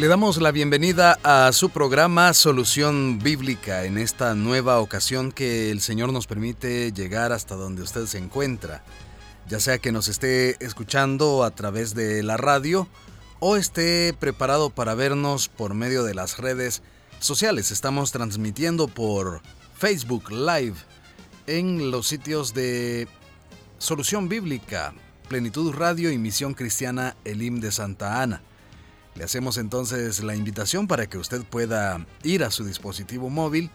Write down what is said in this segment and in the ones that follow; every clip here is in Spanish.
Le damos la bienvenida a su programa Solución Bíblica en esta nueva ocasión que el Señor nos permite llegar hasta donde usted se encuentra, ya sea que nos esté escuchando a través de la radio o esté preparado para vernos por medio de las redes sociales. Estamos transmitiendo por Facebook Live en los sitios de Solución Bíblica, Plenitud Radio y Misión Cristiana Elim de Santa Ana. Le hacemos entonces la invitación para que usted pueda ir a su dispositivo móvil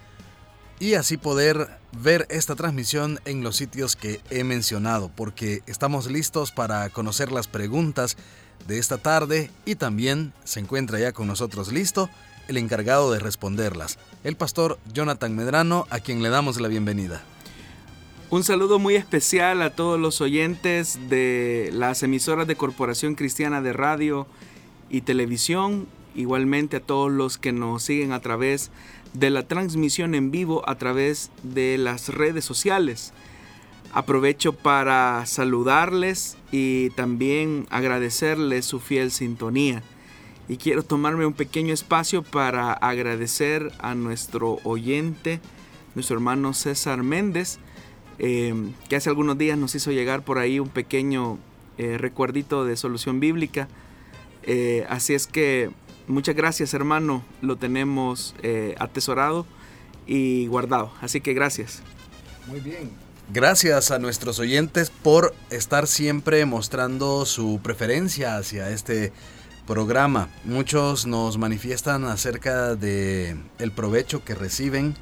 y así poder ver esta transmisión en los sitios que he mencionado, porque estamos listos para conocer las preguntas de esta tarde y también se encuentra ya con nosotros listo el encargado de responderlas, el pastor Jonathan Medrano, a quien le damos la bienvenida. Un saludo muy especial a todos los oyentes de las emisoras de Corporación Cristiana de Radio y televisión, igualmente a todos los que nos siguen a través de la transmisión en vivo a través de las redes sociales. Aprovecho para saludarles y también agradecerles su fiel sintonía. Y quiero tomarme un pequeño espacio para agradecer a nuestro oyente, nuestro hermano César Méndez, eh, que hace algunos días nos hizo llegar por ahí un pequeño eh, recuerdito de solución bíblica eh, así es que muchas gracias hermano, lo tenemos eh, atesorado y guardado. Así que gracias. Muy bien. Gracias a nuestros oyentes por estar siempre mostrando su preferencia hacia este programa. Muchos nos manifiestan acerca de el provecho que reciben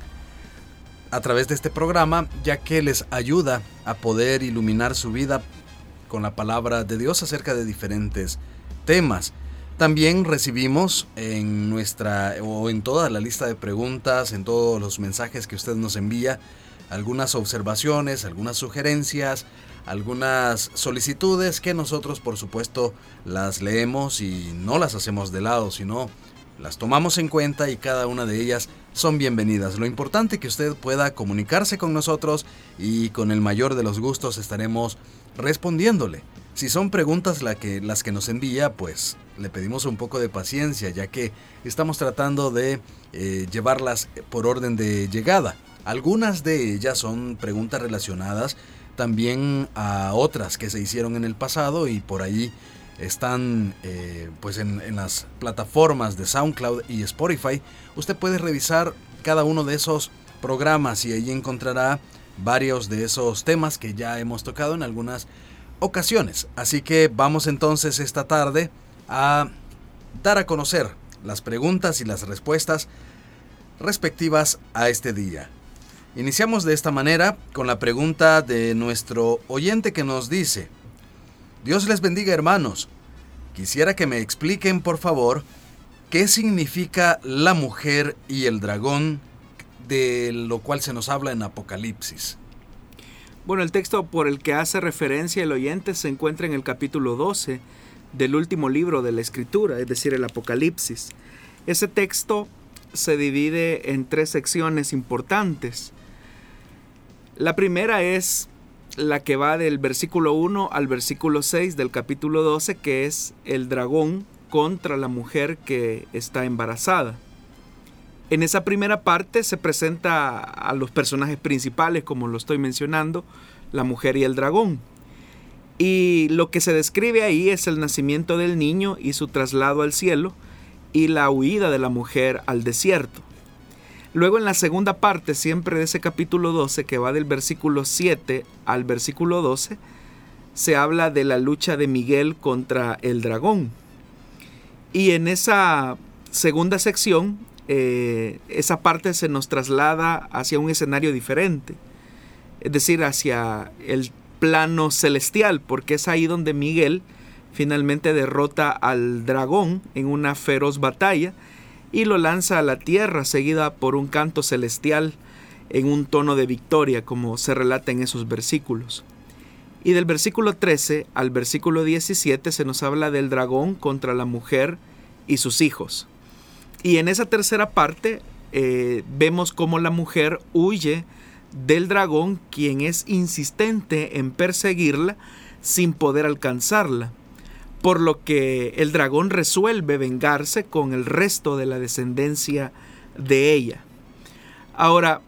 a través de este programa, ya que les ayuda a poder iluminar su vida con la palabra de Dios acerca de diferentes temas. También recibimos en nuestra o en toda la lista de preguntas, en todos los mensajes que usted nos envía, algunas observaciones, algunas sugerencias, algunas solicitudes que nosotros por supuesto las leemos y no las hacemos de lado, sino las tomamos en cuenta y cada una de ellas son bienvenidas. Lo importante es que usted pueda comunicarse con nosotros y con el mayor de los gustos estaremos respondiéndole. Si son preguntas las que nos envía, pues le pedimos un poco de paciencia, ya que estamos tratando de eh, llevarlas por orden de llegada. Algunas de ellas son preguntas relacionadas también a otras que se hicieron en el pasado y por ahí están eh, pues en, en las plataformas de SoundCloud y Spotify. Usted puede revisar cada uno de esos programas y ahí encontrará varios de esos temas que ya hemos tocado en algunas ocasiones. Así que vamos entonces esta tarde a dar a conocer las preguntas y las respuestas respectivas a este día. Iniciamos de esta manera con la pregunta de nuestro oyente que nos dice, Dios les bendiga hermanos, quisiera que me expliquen por favor qué significa la mujer y el dragón de lo cual se nos habla en Apocalipsis. Bueno, el texto por el que hace referencia el oyente se encuentra en el capítulo 12 del último libro de la Escritura, es decir, el Apocalipsis. Ese texto se divide en tres secciones importantes. La primera es la que va del versículo 1 al versículo 6 del capítulo 12, que es el dragón contra la mujer que está embarazada. En esa primera parte se presenta a los personajes principales, como lo estoy mencionando, la mujer y el dragón. Y lo que se describe ahí es el nacimiento del niño y su traslado al cielo y la huida de la mujer al desierto. Luego en la segunda parte, siempre de ese capítulo 12, que va del versículo 7 al versículo 12, se habla de la lucha de Miguel contra el dragón. Y en esa segunda sección eh, esa parte se nos traslada hacia un escenario diferente, es decir, hacia el plano celestial, porque es ahí donde Miguel finalmente derrota al dragón en una feroz batalla y lo lanza a la tierra seguida por un canto celestial en un tono de victoria, como se relata en esos versículos. Y del versículo 13 al versículo 17 se nos habla del dragón contra la mujer y sus hijos. Y en esa tercera parte eh, vemos cómo la mujer huye del dragón, quien es insistente en perseguirla sin poder alcanzarla, por lo que el dragón resuelve vengarse con el resto de la descendencia de ella. Ahora,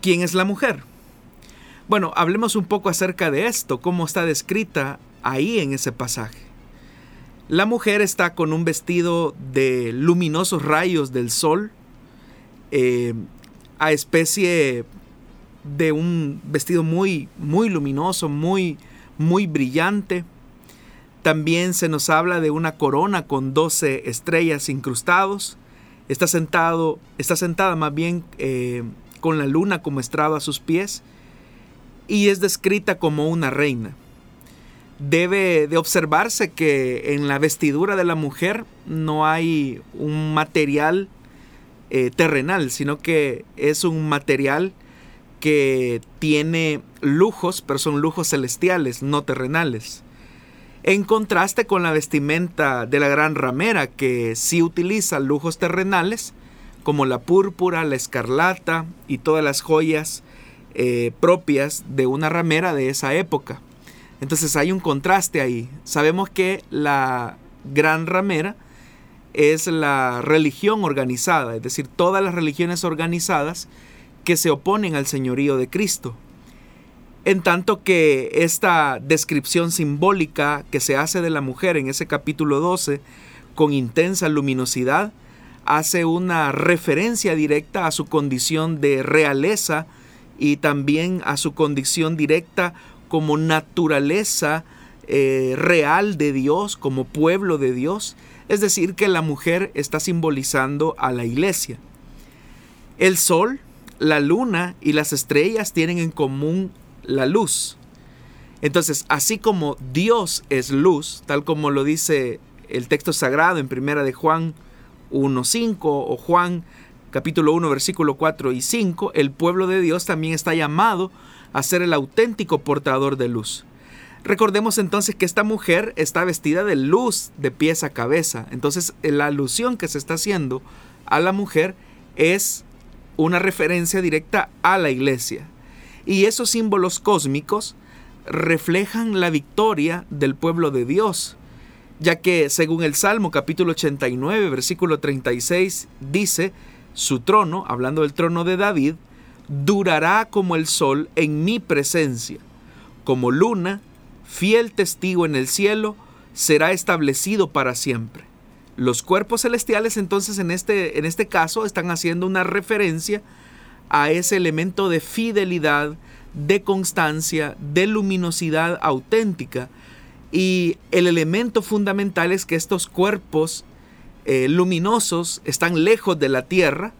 ¿quién es la mujer? Bueno, hablemos un poco acerca de esto, cómo está descrita ahí en ese pasaje. La mujer está con un vestido de luminosos rayos del sol, eh, a especie de un vestido muy, muy luminoso, muy, muy brillante. También se nos habla de una corona con 12 estrellas incrustados. Está, sentado, está sentada más bien eh, con la luna como estrado a sus pies y es descrita como una reina. Debe de observarse que en la vestidura de la mujer no hay un material eh, terrenal, sino que es un material que tiene lujos, pero son lujos celestiales, no terrenales. En contraste con la vestimenta de la gran ramera, que sí utiliza lujos terrenales, como la púrpura, la escarlata y todas las joyas eh, propias de una ramera de esa época. Entonces hay un contraste ahí. Sabemos que la gran ramera es la religión organizada, es decir, todas las religiones organizadas que se oponen al señorío de Cristo. En tanto que esta descripción simbólica que se hace de la mujer en ese capítulo 12, con intensa luminosidad, hace una referencia directa a su condición de realeza y también a su condición directa como naturaleza eh, real de Dios, como pueblo de Dios. Es decir, que la mujer está simbolizando a la iglesia. El sol la luna y las estrellas tienen en común la luz. Entonces, así como Dios es luz, tal como lo dice el texto sagrado en primera de Juan 1.5 o Juan capítulo 1 versículo 4 y 5, el pueblo de Dios también está llamado a ser el auténtico portador de luz. Recordemos entonces que esta mujer está vestida de luz de pies a cabeza. Entonces la alusión que se está haciendo a la mujer es una referencia directa a la iglesia. Y esos símbolos cósmicos reflejan la victoria del pueblo de Dios, ya que según el Salmo capítulo 89, versículo 36, dice, su trono, hablando del trono de David, durará como el sol en mi presencia, como luna, fiel testigo en el cielo, será establecido para siempre. Los cuerpos celestiales entonces en este, en este caso están haciendo una referencia a ese elemento de fidelidad, de constancia, de luminosidad auténtica. Y el elemento fundamental es que estos cuerpos eh, luminosos están lejos de la Tierra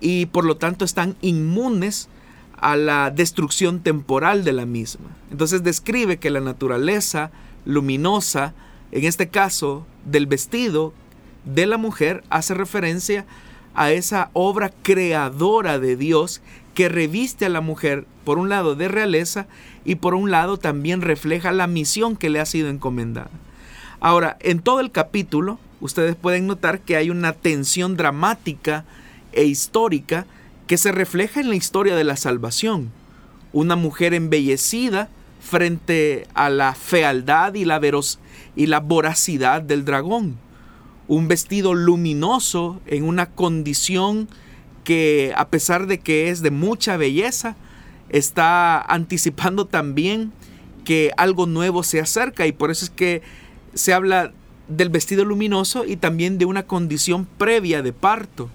y por lo tanto están inmunes a la destrucción temporal de la misma. Entonces describe que la naturaleza luminosa, en este caso del vestido de la mujer, hace referencia a esa obra creadora de Dios que reviste a la mujer, por un lado, de realeza y por un lado también refleja la misión que le ha sido encomendada. Ahora, en todo el capítulo, ustedes pueden notar que hay una tensión dramática e histórica que se refleja en la historia de la salvación. Una mujer embellecida frente a la fealdad y la, veros y la voracidad del dragón. Un vestido luminoso en una condición que a pesar de que es de mucha belleza, está anticipando también que algo nuevo se acerca y por eso es que se habla del vestido luminoso y también de una condición previa de parto.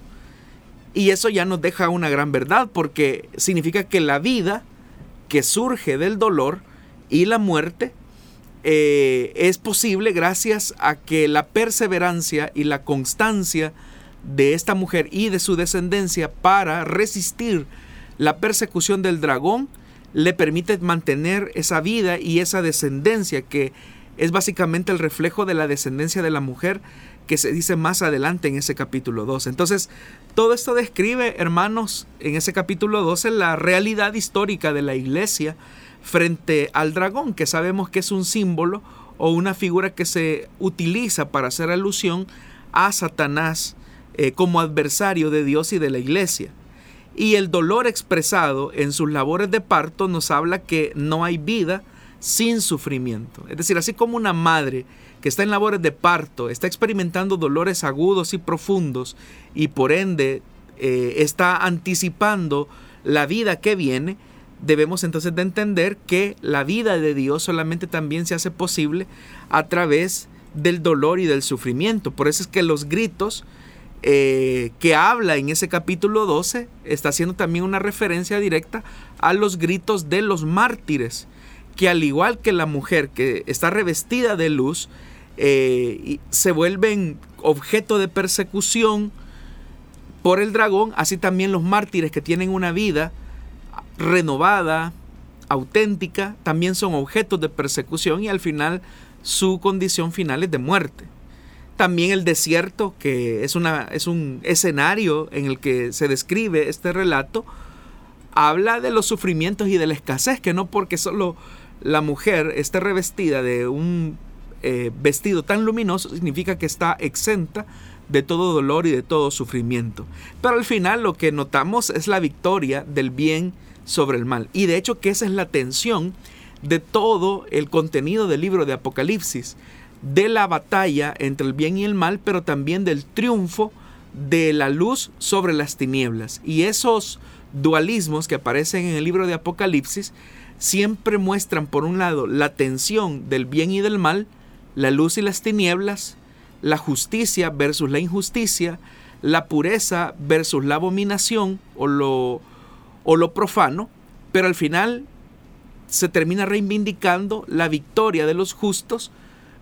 Y eso ya nos deja una gran verdad porque significa que la vida que surge del dolor y la muerte eh, es posible gracias a que la perseverancia y la constancia de esta mujer y de su descendencia para resistir la persecución del dragón le permite mantener esa vida y esa descendencia que es básicamente el reflejo de la descendencia de la mujer que se dice más adelante en ese capítulo 12. Entonces, todo esto describe, hermanos, en ese capítulo 12 la realidad histórica de la iglesia frente al dragón, que sabemos que es un símbolo o una figura que se utiliza para hacer alusión a Satanás eh, como adversario de Dios y de la iglesia. Y el dolor expresado en sus labores de parto nos habla que no hay vida sin sufrimiento. Es decir, así como una madre que está en labores de parto está experimentando dolores agudos y profundos y por ende eh, está anticipando la vida que viene, debemos entonces de entender que la vida de Dios solamente también se hace posible a través del dolor y del sufrimiento. Por eso es que los gritos eh, que habla en ese capítulo 12 está haciendo también una referencia directa a los gritos de los mártires, que al igual que la mujer que está revestida de luz, eh, se vuelven objeto de persecución por el dragón, así también los mártires que tienen una vida renovada, auténtica, también son objetos de persecución y al final su condición final es de muerte. También el desierto, que es, una, es un escenario en el que se describe este relato, habla de los sufrimientos y de la escasez, que no porque solo la mujer esté revestida de un eh, vestido tan luminoso significa que está exenta de todo dolor y de todo sufrimiento. Pero al final lo que notamos es la victoria del bien sobre el mal. Y de hecho que esa es la tensión de todo el contenido del libro de Apocalipsis, de la batalla entre el bien y el mal, pero también del triunfo de la luz sobre las tinieblas. Y esos dualismos que aparecen en el libro de Apocalipsis siempre muestran, por un lado, la tensión del bien y del mal, la luz y las tinieblas, la justicia versus la injusticia, la pureza versus la abominación o lo, o lo profano, pero al final se termina reivindicando la victoria de los justos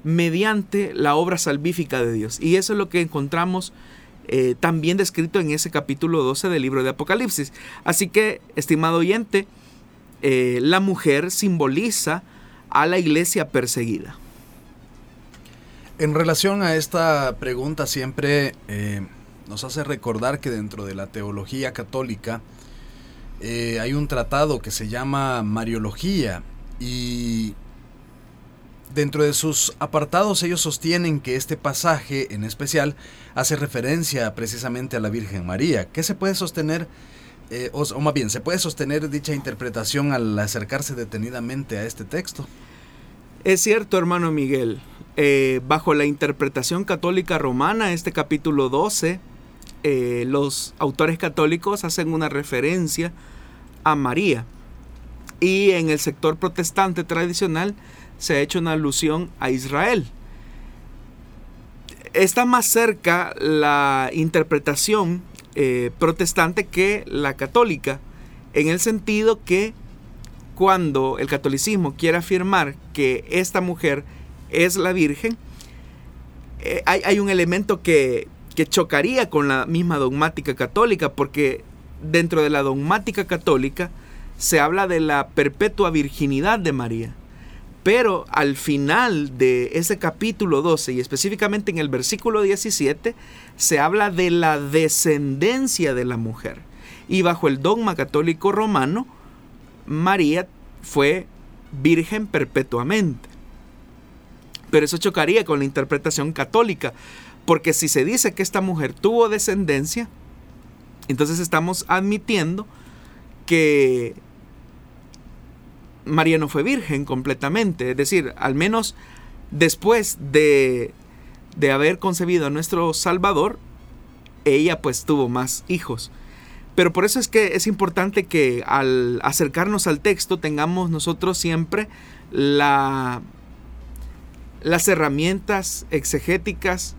mediante la obra salvífica de Dios. Y eso es lo que encontramos eh, también descrito en ese capítulo 12 del libro de Apocalipsis. Así que, estimado oyente, eh, la mujer simboliza a la iglesia perseguida. En relación a esta pregunta siempre eh, nos hace recordar que dentro de la teología católica eh, hay un tratado que se llama Mariología y dentro de sus apartados ellos sostienen que este pasaje en especial hace referencia precisamente a la Virgen María. ¿Qué se puede sostener? Eh, o, más bien, ¿se puede sostener dicha interpretación al acercarse detenidamente a este texto? Es cierto, hermano Miguel. Eh, bajo la interpretación católica romana, este capítulo 12, los autores católicos hacen una referencia a María. Y en el sector protestante tradicional se ha hecho una alusión a Israel. Está más cerca la interpretación eh, protestante que la católica, en el sentido que cuando el catolicismo quiere afirmar que esta mujer es la Virgen, eh, hay, hay, un elemento que, que chocaría con la misma dogmática católica, porque dentro de la dogmática católica se habla de la perpetua virginidad de María. Pero al final de ese capítulo 12 y específicamente en el versículo 17 se habla de la descendencia de la mujer. Y bajo el dogma católico romano, María fue virgen perpetuamente. Pero eso chocaría con la interpretación católica, porque si se dice que esta mujer tuvo descendencia, entonces estamos admitiendo que María no fue virgen completamente, es decir, al menos después de, de haber concebido a nuestro Salvador, ella pues tuvo más hijos. Pero por eso es que es importante que al acercarnos al texto tengamos nosotros siempre la, las herramientas exegéticas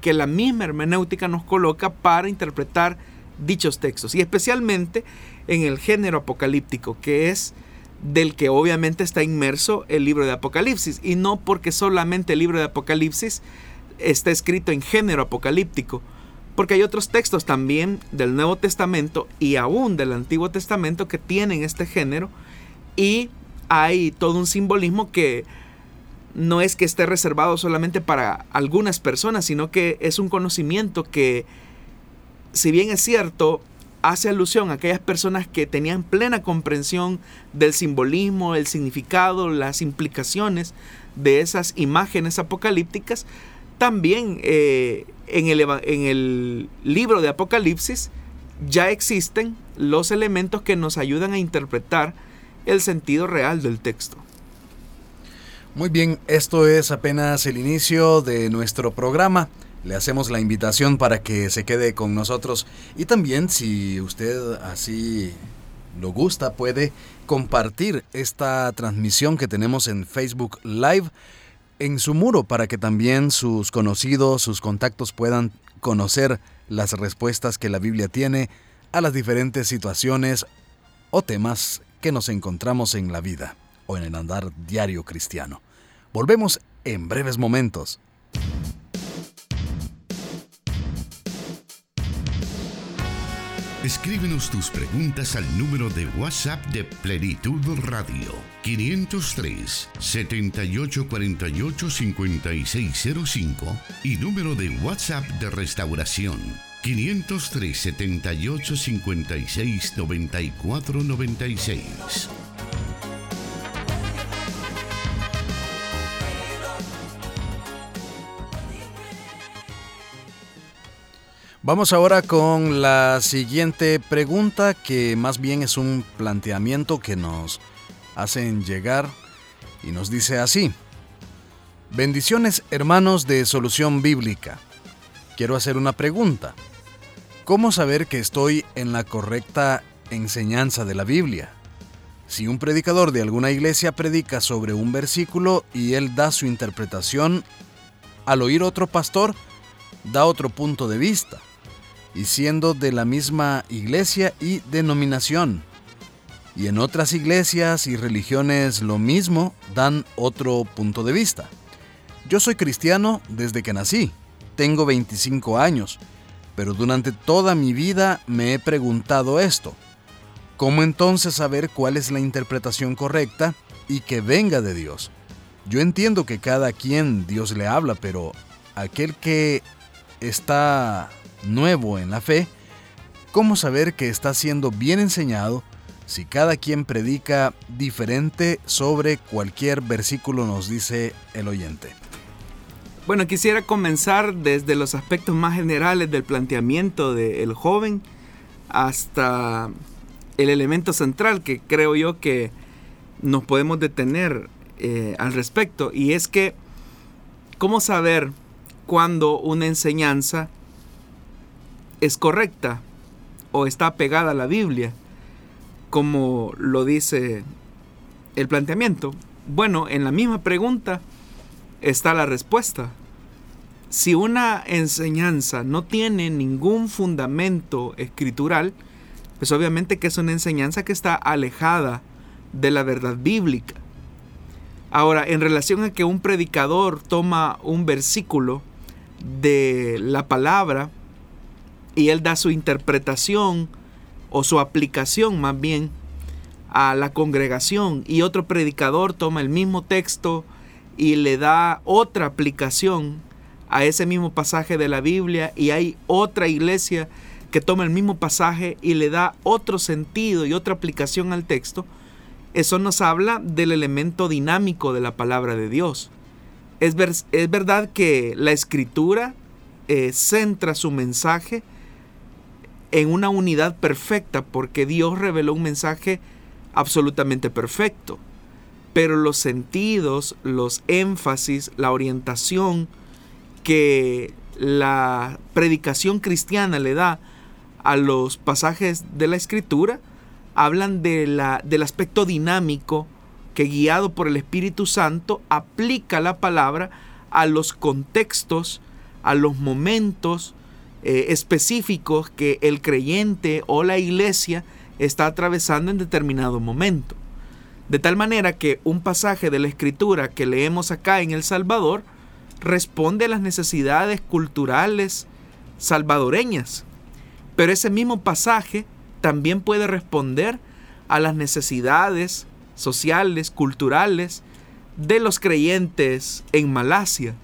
que la misma hermenéutica nos coloca para interpretar dichos textos y especialmente en el género apocalíptico que es del que obviamente está inmerso el libro de Apocalipsis y no porque solamente el libro de Apocalipsis está escrito en género apocalíptico porque hay otros textos también del Nuevo Testamento y aún del Antiguo Testamento que tienen este género y hay todo un simbolismo que no es que esté reservado solamente para algunas personas, sino que es un conocimiento que, si bien es cierto, hace alusión a aquellas personas que tenían plena comprensión del simbolismo, el significado, las implicaciones de esas imágenes apocalípticas, también eh, en, el, en el libro de Apocalipsis ya existen los elementos que nos ayudan a interpretar el sentido real del texto. Muy bien, esto es apenas el inicio de nuestro programa. Le hacemos la invitación para que se quede con nosotros y también si usted así lo gusta puede compartir esta transmisión que tenemos en Facebook Live en su muro para que también sus conocidos, sus contactos puedan conocer las respuestas que la Biblia tiene a las diferentes situaciones o temas que nos encontramos en la vida o en el andar diario cristiano. Volvemos en breves momentos. Escríbenos tus preguntas al número de WhatsApp de Plenitud Radio 503 7848 5605 y número de WhatsApp de Restauración 503 78 56 94 96. Vamos ahora con la siguiente pregunta que más bien es un planteamiento que nos hacen llegar y nos dice así. Bendiciones hermanos de Solución Bíblica. Quiero hacer una pregunta. ¿Cómo saber que estoy en la correcta enseñanza de la Biblia? Si un predicador de alguna iglesia predica sobre un versículo y él da su interpretación, al oír otro pastor, da otro punto de vista, y siendo de la misma iglesia y denominación. Y en otras iglesias y religiones lo mismo, dan otro punto de vista. Yo soy cristiano desde que nací, tengo 25 años, pero durante toda mi vida me he preguntado esto. ¿Cómo entonces saber cuál es la interpretación correcta y que venga de Dios? Yo entiendo que cada quien Dios le habla, pero aquel que está nuevo en la fe, ¿cómo saber que está siendo bien enseñado si cada quien predica diferente sobre cualquier versículo nos dice el oyente? Bueno, quisiera comenzar desde los aspectos más generales del planteamiento del joven hasta el elemento central que creo yo que nos podemos detener eh, al respecto y es que cómo saber cuando una enseñanza es correcta o está pegada a la Biblia como lo dice el planteamiento bueno en la misma pregunta está la respuesta. Si una enseñanza no tiene ningún fundamento escritural, pues obviamente que es una enseñanza que está alejada de la verdad bíblica. Ahora, en relación a que un predicador toma un versículo de la palabra y él da su interpretación o su aplicación más bien a la congregación y otro predicador toma el mismo texto y le da otra aplicación a ese mismo pasaje de la Biblia y hay otra iglesia que toma el mismo pasaje y le da otro sentido y otra aplicación al texto, eso nos habla del elemento dinámico de la palabra de Dios. Es, es verdad que la escritura eh, centra su mensaje en una unidad perfecta porque Dios reveló un mensaje absolutamente perfecto. Pero los sentidos, los énfasis, la orientación que la predicación cristiana le da a los pasajes de la escritura hablan de la, del aspecto dinámico que guiado por el Espíritu Santo aplica la palabra a los contextos, a los momentos eh, específicos que el creyente o la iglesia está atravesando en determinado momento. De tal manera que un pasaje de la escritura que leemos acá en El Salvador responde a las necesidades culturales salvadoreñas. Pero ese mismo pasaje también puede responder a las necesidades sociales, culturales de los creyentes en Malasia.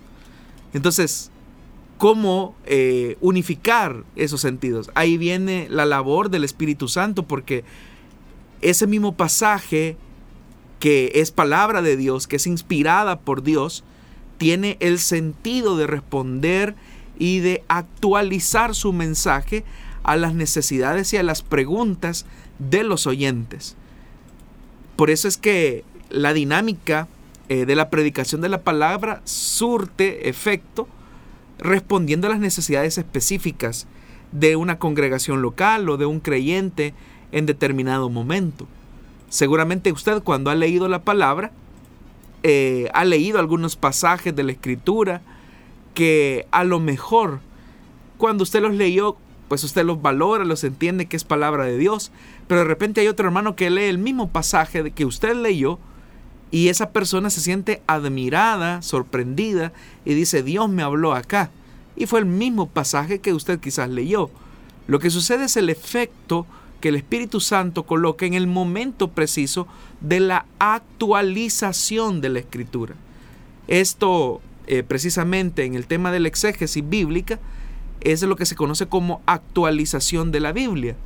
Entonces, ¿cómo eh, unificar esos sentidos? Ahí viene la labor del Espíritu Santo porque ese mismo pasaje que es palabra de Dios, que es inspirada por Dios, tiene el sentido de responder y de actualizar su mensaje a las necesidades y a las preguntas de los oyentes. Por eso es que la dinámica eh, de la predicación de la palabra surte efecto respondiendo a las necesidades específicas de una congregación local o de un creyente en determinado momento. Seguramente usted cuando ha leído la palabra, eh, ha leído algunos pasajes de la escritura que a lo mejor cuando usted los leyó, pues usted los valora, los entiende que es palabra de Dios, pero de repente hay otro hermano que lee el mismo pasaje que usted leyó y esa persona se siente admirada, sorprendida y dice, Dios me habló acá. Y fue el mismo pasaje que usted quizás leyó. Lo que sucede es el efecto que el Espíritu Santo coloca en el momento preciso de la actualización de la escritura. Esto eh, precisamente en el tema de la exégesis bíblica es lo que se conoce como actualización de la Biblia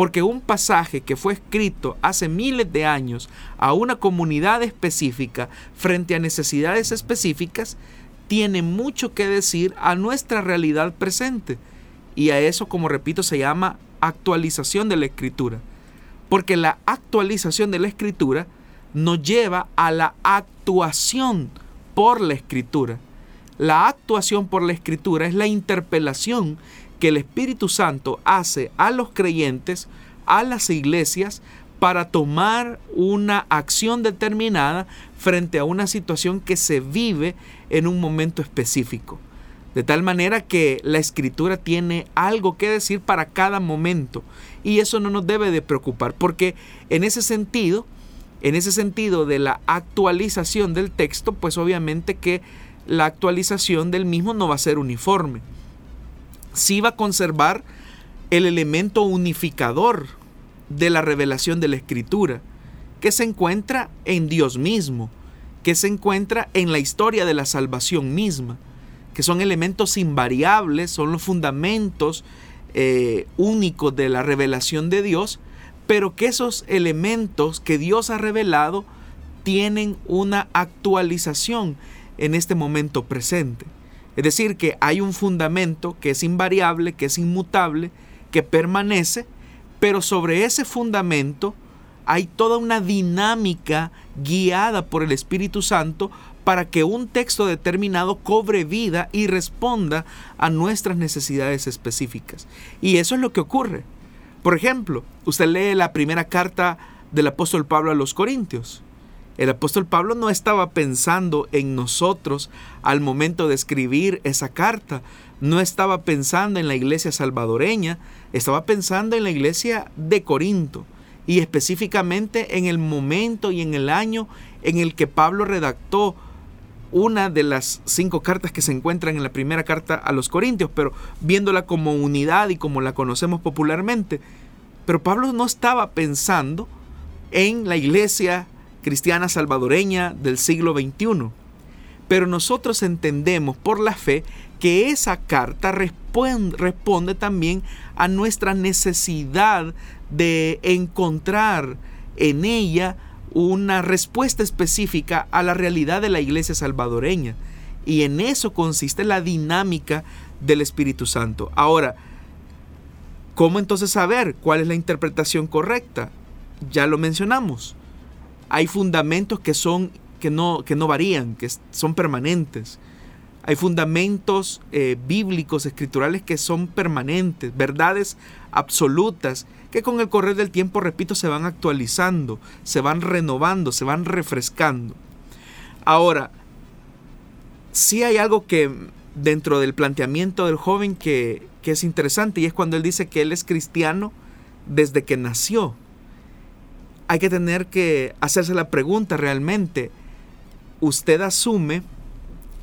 porque un pasaje que fue escrito hace miles de años a una comunidad específica frente a necesidades específicas tiene mucho que decir a nuestra realidad presente. Y a eso, como repito, se llama actualización de la escritura. Porque la actualización de la escritura nos lleva a la actuación por la escritura. La actuación por la escritura es la interpelación que el Espíritu Santo hace a los creyentes, a las iglesias, para tomar una acción determinada frente a una situación que se vive en un momento específico. De tal manera que la escritura tiene algo que decir para cada momento. Y eso no nos debe de preocupar, porque en ese sentido, en ese sentido de la actualización del texto, pues obviamente que la actualización del mismo no va a ser uniforme sí va a conservar el elemento unificador de la revelación de la escritura, que se encuentra en Dios mismo, que se encuentra en la historia de la salvación misma, que son elementos invariables, son los fundamentos eh, únicos de la revelación de Dios, pero que esos elementos que Dios ha revelado tienen una actualización en este momento presente. Es decir, que hay un fundamento que es invariable, que es inmutable, que permanece, pero sobre ese fundamento hay toda una dinámica guiada por el Espíritu Santo para que un texto determinado cobre vida y responda a nuestras necesidades específicas. Y eso es lo que ocurre. Por ejemplo, usted lee la primera carta del apóstol Pablo a los Corintios. El apóstol Pablo no estaba pensando en nosotros al momento de escribir esa carta, no estaba pensando en la iglesia salvadoreña, estaba pensando en la iglesia de Corinto y específicamente en el momento y en el año en el que Pablo redactó una de las cinco cartas que se encuentran en la primera carta a los Corintios, pero viéndola como unidad y como la conocemos popularmente. Pero Pablo no estaba pensando en la iglesia cristiana salvadoreña del siglo XXI. Pero nosotros entendemos por la fe que esa carta responde, también a nuestra necesidad de encontrar en ella una respuesta específica a la realidad de la iglesia salvadoreña. Y en eso consiste la dinámica del Espíritu Santo. Ahora, ¿cómo entonces saber cuál es la interpretación correcta? Ya lo mencionamos hay fundamentos que son que no, que no varían, que son permanentes. Hay fundamentos eh, bíblicos, escriturales que son permanentes, verdades absolutas, que con el correr del tiempo, repito, se van actualizando, se van renovando, se van refrescando. Ahora, sí hay algo que dentro del planteamiento del joven que, que es interesante y es cuando él dice que él es cristiano desde que nació hay que tener que hacerse la pregunta realmente, ¿usted asume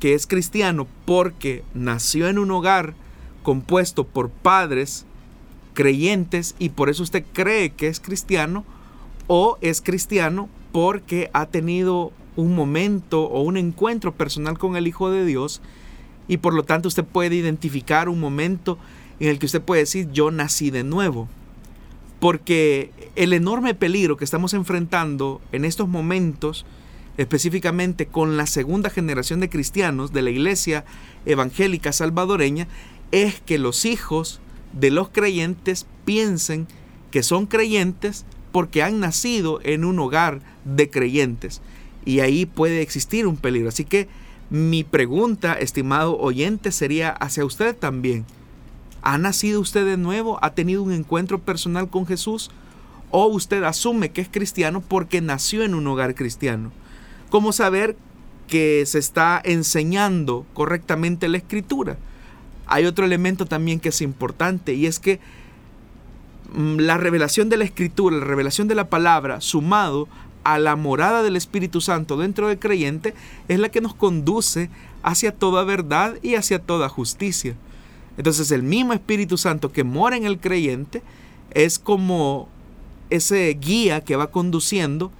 que es cristiano porque nació en un hogar compuesto por padres creyentes y por eso usted cree que es cristiano? ¿O es cristiano porque ha tenido un momento o un encuentro personal con el Hijo de Dios y por lo tanto usted puede identificar un momento en el que usted puede decir yo nací de nuevo. Porque el enorme peligro que estamos enfrentando en estos momentos, específicamente con la segunda generación de cristianos de la iglesia evangélica salvadoreña, es que los hijos de los creyentes piensen que son creyentes porque han nacido en un hogar de creyentes. Y ahí puede existir un peligro. Así que mi pregunta, estimado oyente, sería hacia usted también. ¿Ha nacido usted de nuevo? ¿Ha tenido un encuentro personal con Jesús? ¿O usted asume que es cristiano porque nació en un hogar cristiano? ¿Cómo saber que se está enseñando correctamente la escritura? Hay otro elemento también que es importante y es que mm, la revelación de la escritura, la revelación de la palabra, sumado a la morada del Espíritu Santo dentro del creyente es la que nos conduce hacia toda verdad y hacia toda justicia. Entonces el mismo Espíritu Santo que mora en el creyente es como ese guía que va conduciendo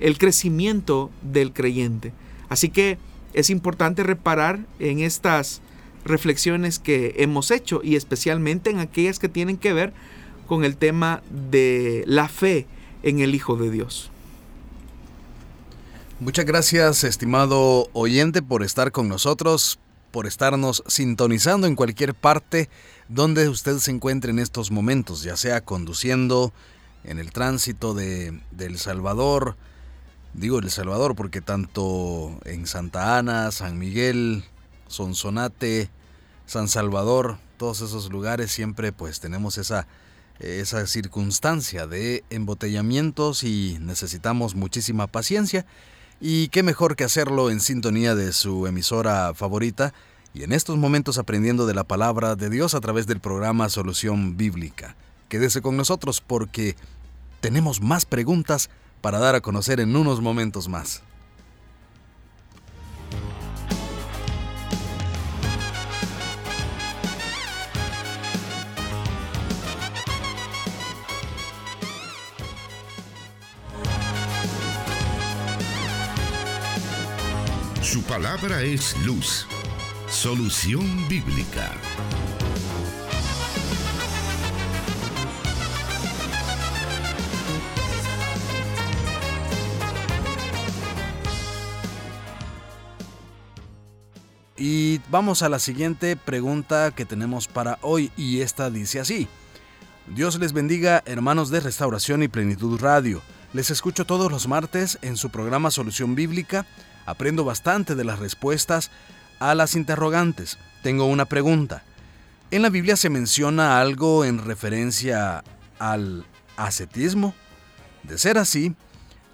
el crecimiento del creyente. Así que es importante reparar en estas reflexiones que hemos hecho y especialmente en aquellas que tienen que ver con el tema de la fe en el Hijo de Dios. Muchas gracias, estimado oyente, por estar con nosotros, por estarnos sintonizando en cualquier parte donde usted se encuentre en estos momentos, ya sea conduciendo en el tránsito de, El Salvador, digo El Salvador porque tanto en Santa Ana, San Miguel, Sonsonate, San Salvador, todos esos lugares siempre pues tenemos esa esa circunstancia de embotellamientos y necesitamos muchísima paciencia y qué mejor que hacerlo en sintonía de su emisora favorita y en estos momentos aprendiendo de la palabra de Dios a través del programa Solución Bíblica. Quédese con nosotros porque tenemos más preguntas para dar a conocer en unos momentos más. Su palabra es luz. Solución bíblica. Y vamos a la siguiente pregunta que tenemos para hoy y esta dice así. Dios les bendiga hermanos de Restauración y Plenitud Radio. Les escucho todos los martes en su programa Solución Bíblica Aprendo bastante de las respuestas a las interrogantes. Tengo una pregunta. ¿En la Biblia se menciona algo en referencia al ascetismo? De ser así,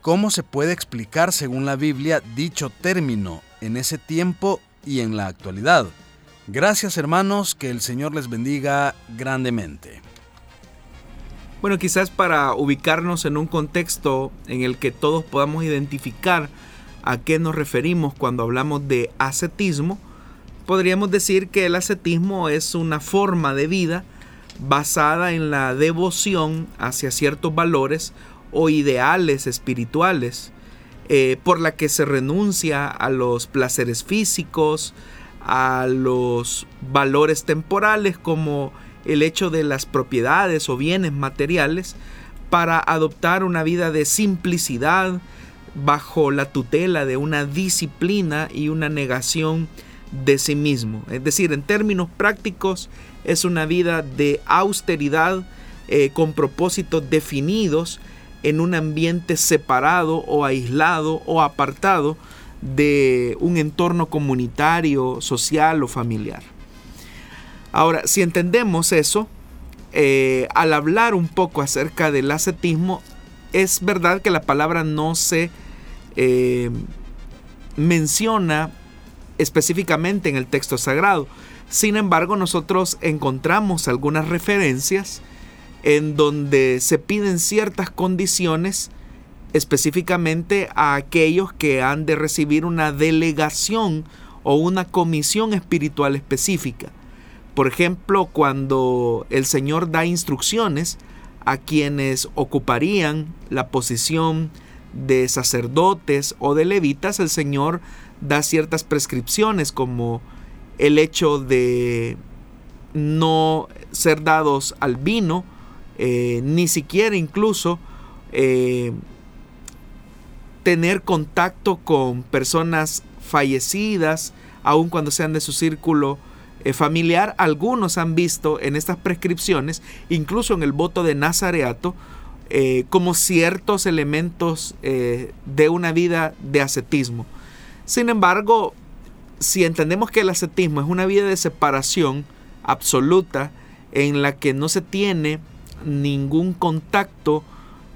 ¿cómo se puede explicar según la Biblia dicho término en ese tiempo y en la actualidad? Gracias hermanos, que el Señor les bendiga grandemente. Bueno, quizás para ubicarnos en un contexto en el que todos podamos identificar a qué nos referimos cuando hablamos de ascetismo, podríamos decir que el ascetismo es una forma de vida basada en la devoción hacia ciertos valores o ideales espirituales, eh, por la que se renuncia a los placeres físicos, a los valores temporales como el hecho de las propiedades o bienes materiales, para adoptar una vida de simplicidad, bajo la tutela de una disciplina y una negación de sí mismo. Es decir, en términos prácticos, es una vida de austeridad eh, con propósitos definidos en un ambiente separado o aislado o apartado de un entorno comunitario, social o familiar. Ahora, si entendemos eso, eh, al hablar un poco acerca del ascetismo, es verdad que la palabra no se eh, menciona específicamente en el texto sagrado. Sin embargo, nosotros encontramos algunas referencias en donde se piden ciertas condiciones específicamente a aquellos que han de recibir una delegación o una comisión espiritual específica. Por ejemplo, cuando el Señor da instrucciones a quienes ocuparían la posición de sacerdotes o de levitas, el Señor da ciertas prescripciones como el hecho de no ser dados al vino, eh, ni siquiera incluso eh, tener contacto con personas fallecidas, aun cuando sean de su círculo eh, familiar. Algunos han visto en estas prescripciones, incluso en el voto de Nazareato, como ciertos elementos de una vida de ascetismo. Sin embargo, si entendemos que el ascetismo es una vida de separación absoluta en la que no se tiene ningún contacto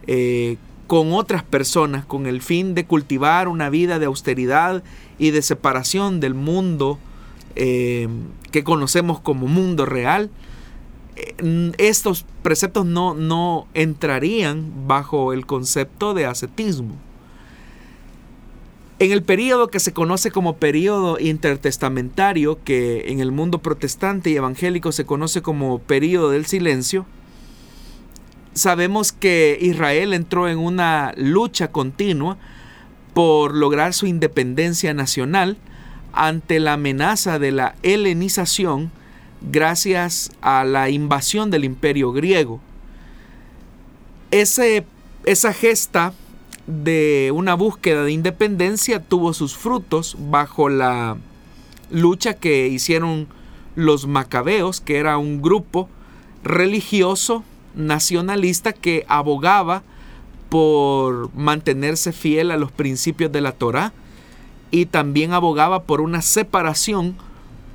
eh, con otras personas con el fin de cultivar una vida de austeridad y de separación del mundo eh, que conocemos como mundo real, eh, estos preceptos no, no entrarían bajo el concepto de ascetismo. En el periodo que se conoce como periodo intertestamentario, que en el mundo protestante y evangélico se conoce como periodo del silencio, sabemos que Israel entró en una lucha continua por lograr su independencia nacional ante la amenaza de la helenización gracias a la invasión del imperio griego. Ese, esa gesta de una búsqueda de independencia tuvo sus frutos bajo la lucha que hicieron los macabeos, que era un grupo religioso nacionalista que abogaba por mantenerse fiel a los principios de la Torá y también abogaba por una separación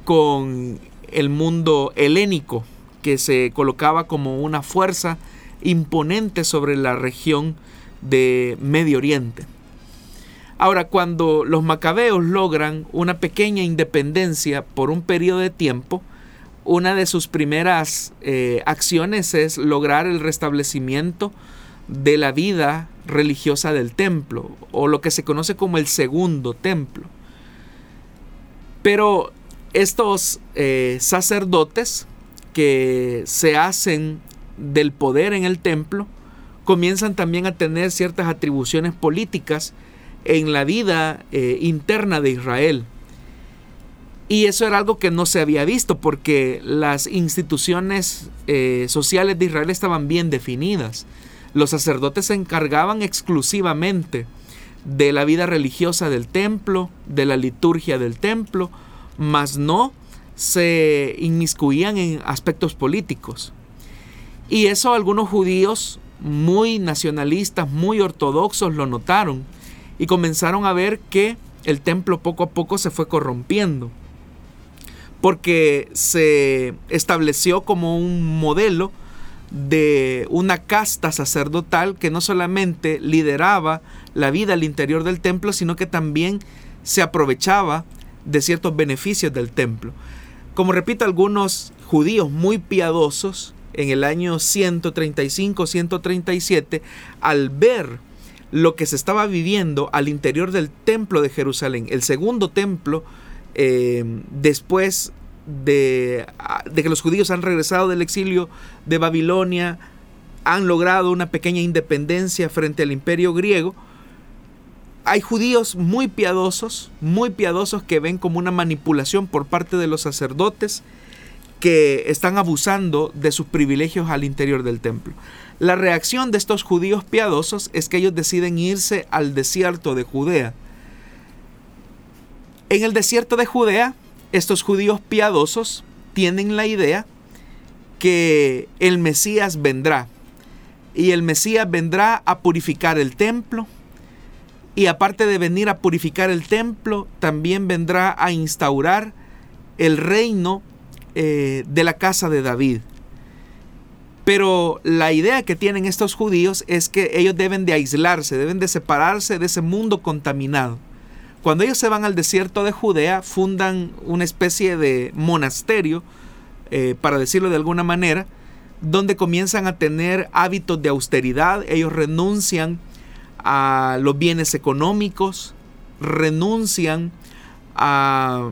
con el mundo helénico que se colocaba como una fuerza imponente sobre la región de Medio Oriente. Ahora, cuando los macabeos logran una pequeña independencia por un periodo de tiempo, una de sus primeras eh, acciones es lograr el restablecimiento de la vida religiosa del templo, o lo que se conoce como el segundo templo. Pero estos eh, sacerdotes que se hacen del poder en el templo, comienzan también a tener ciertas atribuciones políticas en la vida eh, interna de Israel. Y eso era algo que no se había visto porque las instituciones eh, sociales de Israel estaban bien definidas. Los sacerdotes se encargaban exclusivamente de la vida religiosa del templo, de la liturgia del templo, mas no se inmiscuían en aspectos políticos. Y eso algunos judíos muy nacionalistas, muy ortodoxos lo notaron y comenzaron a ver que el templo poco a poco se fue corrompiendo porque se estableció como un modelo de una casta sacerdotal que no solamente lideraba la vida al interior del templo, sino que también se aprovechaba de ciertos beneficios del templo. Como repito, algunos judíos muy piadosos en el año 135-137, al ver lo que se estaba viviendo al interior del templo de Jerusalén, el segundo templo, eh, después de, de que los judíos han regresado del exilio de Babilonia, han logrado una pequeña independencia frente al imperio griego, hay judíos muy piadosos, muy piadosos que ven como una manipulación por parte de los sacerdotes que están abusando de sus privilegios al interior del templo. La reacción de estos judíos piadosos es que ellos deciden irse al desierto de Judea. En el desierto de Judea, estos judíos piadosos tienen la idea que el Mesías vendrá. Y el Mesías vendrá a purificar el templo. Y aparte de venir a purificar el templo, también vendrá a instaurar el reino eh, de la casa de David. Pero la idea que tienen estos judíos es que ellos deben de aislarse, deben de separarse de ese mundo contaminado. Cuando ellos se van al desierto de Judea, fundan una especie de monasterio, eh, para decirlo de alguna manera, donde comienzan a tener hábitos de austeridad, ellos renuncian a los bienes económicos, renuncian a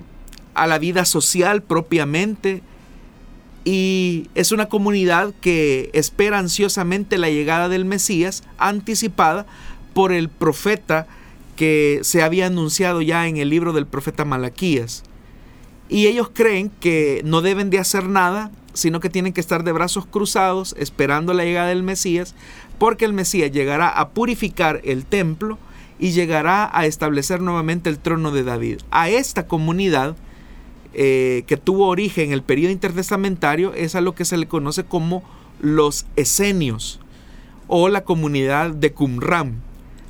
a la vida social propiamente. Y es una comunidad que espera ansiosamente la llegada del Mesías anticipada por el profeta que se había anunciado ya en el libro del profeta Malaquías. Y ellos creen que no deben de hacer nada, sino que tienen que estar de brazos cruzados esperando la llegada del Mesías, porque el Mesías llegará a purificar el templo y llegará a establecer nuevamente el trono de David. A esta comunidad eh, que tuvo origen en el periodo intertestamentario es a lo que se le conoce como los esenios o la comunidad de Qumran.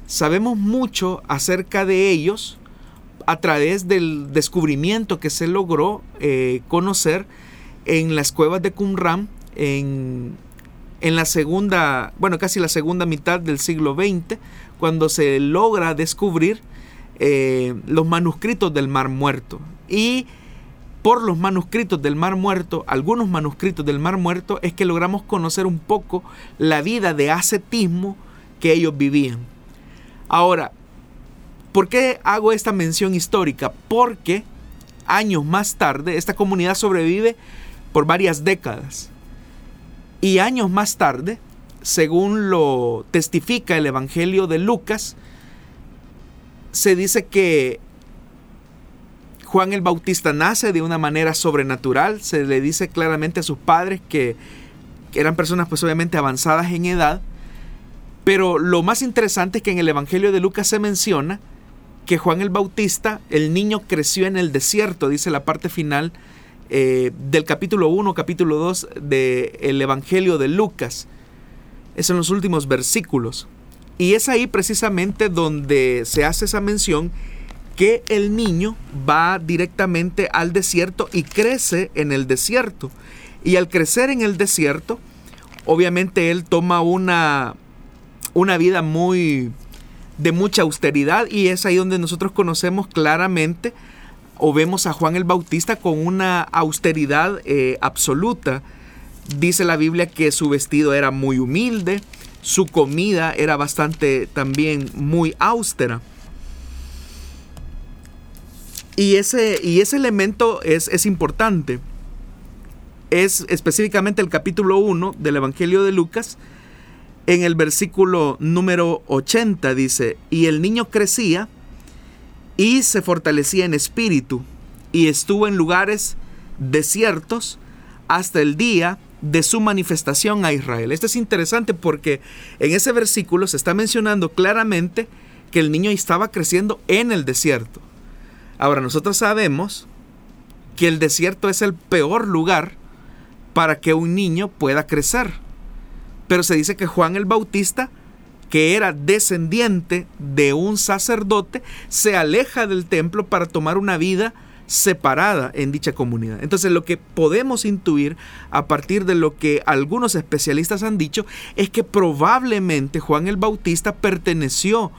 Sabemos mucho acerca de ellos a través del descubrimiento que se logró eh, conocer en las cuevas de Qumran en, en la segunda, bueno, casi la segunda mitad del siglo XX, cuando se logra descubrir eh, los manuscritos del Mar Muerto. Y por los manuscritos del Mar Muerto, algunos manuscritos del Mar Muerto, es que logramos conocer un poco la vida de ascetismo que ellos vivían. Ahora, ¿por qué hago esta mención histórica? Porque años más tarde esta comunidad sobrevive por varias décadas. Y años más tarde, según lo testifica el Evangelio de Lucas, se dice que Juan el Bautista nace de una manera sobrenatural. Se le dice claramente a sus padres que, eran personas pues obviamente avanzadas en edad. Pero lo más interesante es que en el Evangelio de Lucas se menciona que Juan el Bautista, el niño creció en el desierto, dice la parte final eh, del capítulo 1, capítulo 2 del Evangelio de Lucas. Es en los últimos versículos. Y es ahí precisamente donde se hace esa mención que el niño va directamente al desierto y crece en el desierto. Y al crecer en el desierto, obviamente él toma una, una vida muy de mucha austeridad y es ahí donde nosotros conocemos claramente o vemos a Juan el Bautista con una austeridad eh, absoluta. Dice la Biblia que su vestido era muy humilde, su comida era bastante también muy austera. Y ese, y ese elemento es, es importante. Es específicamente el capítulo 1 del Evangelio de Lucas. En el versículo número 80 dice, y el niño crecía y se fortalecía en espíritu y estuvo en lugares desiertos hasta el día de su manifestación a Israel. Esto es interesante porque en ese versículo se está mencionando claramente que el niño estaba creciendo en el desierto. Ahora nosotros sabemos que el desierto es el peor lugar para que un niño pueda crecer. Pero se dice que Juan el Bautista que era descendiente de un sacerdote, se aleja del templo para tomar una vida separada en dicha comunidad. Entonces lo que podemos intuir a partir de lo que algunos especialistas han dicho es que probablemente Juan el Bautista perteneció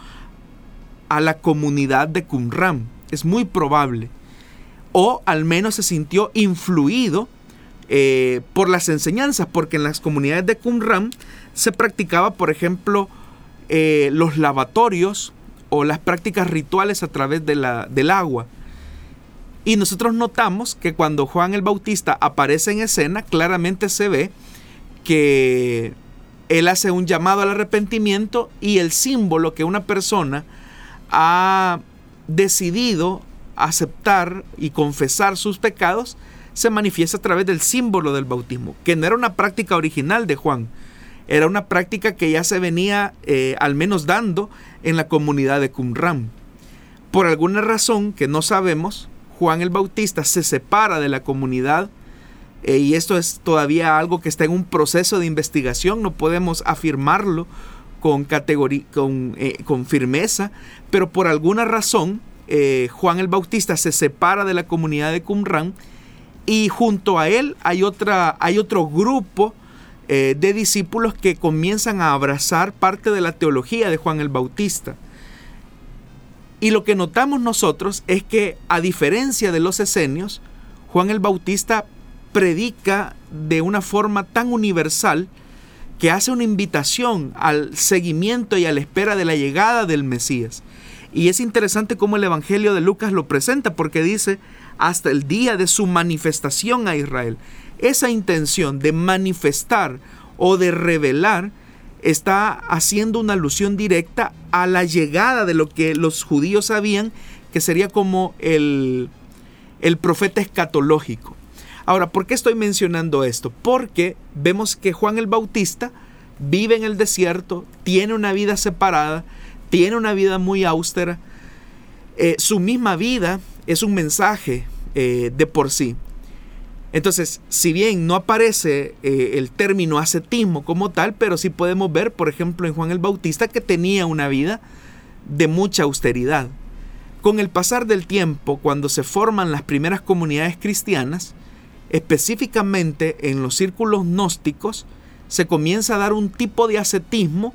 a la comunidad de Qumran. Es muy probable. O al menos se sintió influido eh, por las enseñanzas, porque en las comunidades de Qumran se practicaba, por ejemplo, eh, los lavatorios o las prácticas rituales a través de la, del agua. Y nosotros notamos que cuando Juan el Bautista aparece en escena, claramente se ve que él hace un llamado al arrepentimiento y el símbolo que una persona ha decidido aceptar y confesar sus pecados se manifiesta a través del símbolo del bautismo, que no era una práctica original de Juan, era una práctica que ya se venía eh, al menos dando en la comunidad de Qumran. Por alguna razón que no sabemos, Juan el Bautista se separa de la comunidad eh, y esto es todavía algo que está en un proceso de investigación, no podemos afirmarlo con, con, eh, con firmeza, pero por alguna razón Juan el Bautista se separa de la comunidad de Qumran y junto a él hay, otra, hay otro grupo eh, de discípulos que comienzan a abrazar parte de la teología de Juan el Bautista. Y lo que notamos nosotros es que a diferencia de los esenios, Juan el Bautista predica de una forma tan universal que hace una invitación al seguimiento y a la espera de la llegada del Mesías. Y es interesante cómo el Evangelio de Lucas lo presenta porque dice hasta el día de su manifestación a Israel esa intención de manifestar o de revelar está haciendo una alusión directa a la llegada de lo que los judíos sabían que sería como el, el profeta escatológico. Ahora, ¿por qué estoy mencionando esto? Porque vemos que Juan el Bautista vive en el desierto, tiene una vida separada, tiene una vida muy austera. Eh, su misma vida es un mensaje eh, de por sí. Entonces, si bien no aparece eh, el término ascetismo como tal, pero sí podemos ver, por ejemplo, en Juan el Bautista que tenía una vida de mucha austeridad. Con el pasar del tiempo, cuando se forman las primeras comunidades cristianas, específicamente en los círculos gnósticos, se comienza a dar un tipo de ascetismo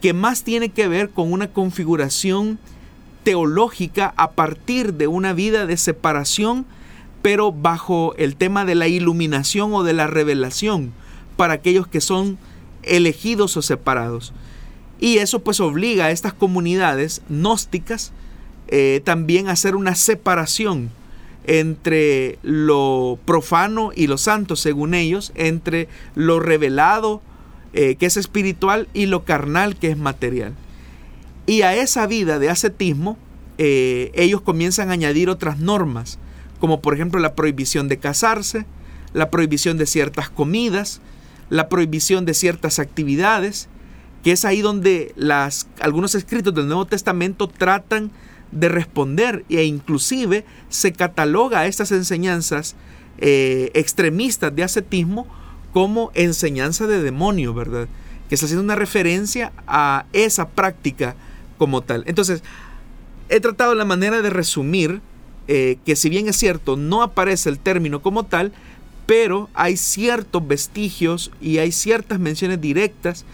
que más tiene que ver con una configuración teológica a partir de una vida de separación pero bajo el tema de la iluminación o de la revelación para aquellos que son elegidos o separados. Y eso pues obliga a estas comunidades gnósticas eh, también a hacer una separación entre lo profano y lo santo, según ellos, entre lo revelado, eh, que es espiritual, y lo carnal, que es material. Y a esa vida de ascetismo, eh, ellos comienzan a añadir otras normas como por ejemplo la prohibición de casarse, la prohibición de ciertas comidas, la prohibición de ciertas actividades, que es ahí donde las, algunos escritos del Nuevo Testamento tratan de responder e inclusive se cataloga a estas enseñanzas eh, extremistas de ascetismo como enseñanza de demonio, ¿verdad? Que está haciendo una referencia a esa práctica como tal. Entonces, he tratado la manera de resumir eh, que si bien es cierto, no aparece el término como tal, pero hay ciertos vestigios y hay ciertas menciones directas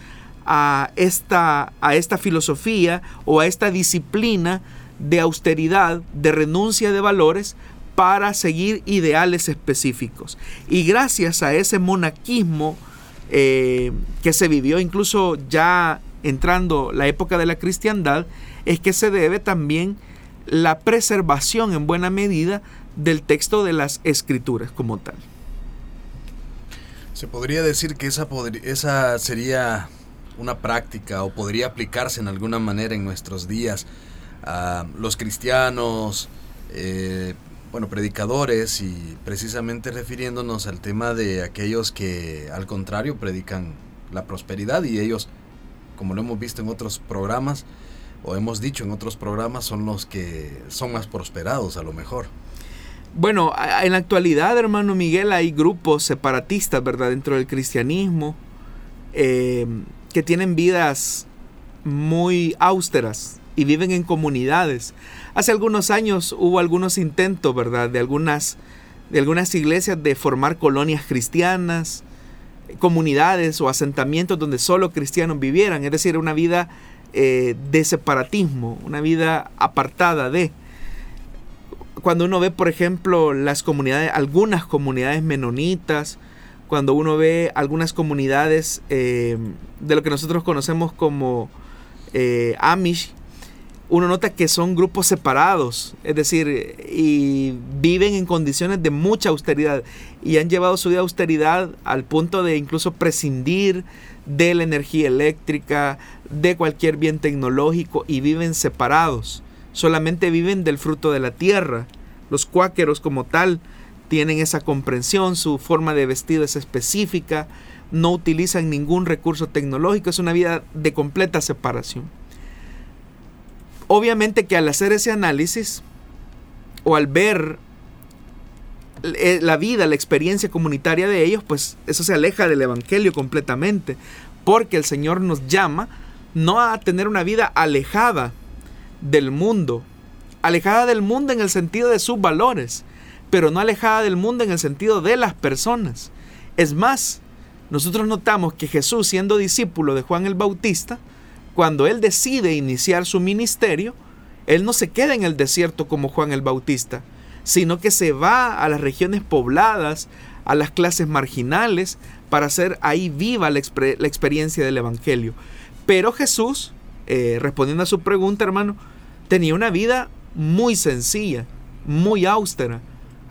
a esta, a esta filosofía o a esta disciplina de austeridad, de renuncia de valores para seguir ideales específicos. Y gracias a ese monaquismo eh, que se vivió incluso ya entrando la época de la cristiandad, es que se debe también la preservación en buena medida del texto de las escrituras como tal. Se podría decir que esa, esa sería una práctica o podría aplicarse en alguna manera en nuestros días. a los cristianos, eh, bueno, predicadores y precisamente refiriéndonos al tema de aquellos que al contrario predican la prosperidad y ellos, como lo hemos visto en otros programas, o hemos dicho en otros programas, son los que son más prosperados a lo mejor. Bueno, en la actualidad, hermano Miguel, hay grupos separatistas, ¿verdad? Dentro del cristianismo, em, que tienen vidas muy austeras y viven en comunidades. Hace algunos años hubo algunos intentos, ¿verdad? De algunas, de algunas iglesias de formar colonias cristianas, comunidades o asentamientos donde solo cristianos vivieran, es decir, una vida eh, de separatismo, una vida apartada de. Cuando uno ve, por ejemplo, las comunidades, algunas comunidades menonitas, cuando uno ve algunas comunidades eh, de lo que nosotros conocemos como eh, Amish, uno nota que son grupos separados, es decir, y viven en condiciones de mucha austeridad y han llevado su vida de austeridad al punto de incluso prescindir de la energía eléctrica, de cualquier bien tecnológico y viven separados. Solamente viven del fruto de la tierra. Los cuáqueros como tal tienen esa comprensión, su forma de vestido es específica, no utilizan ningún recurso tecnológico, es una vida de completa separación. Obviamente que al hacer ese análisis o al ver eh, la vida, la experiencia comunitaria de ellos, pues eso se aleja del Evangelio completamente, porque el Señor nos llama no a tener una vida alejada del mundo, alejada del mundo en el sentido de sus valores, pero no alejada del mundo en el sentido de las personas. Es más, nosotros notamos que Jesús, siendo discípulo de Juan el Bautista, cuando él decide iniciar su ministerio, él no se queda en el desierto como Juan el Bautista, sino que se va a las regiones pobladas, a las clases marginales, para hacer ahí viva la, experiencia del Evangelio. Pero Jesús, eh, respondiendo a su pregunta, hermano, tenía una vida muy sencilla, muy austera,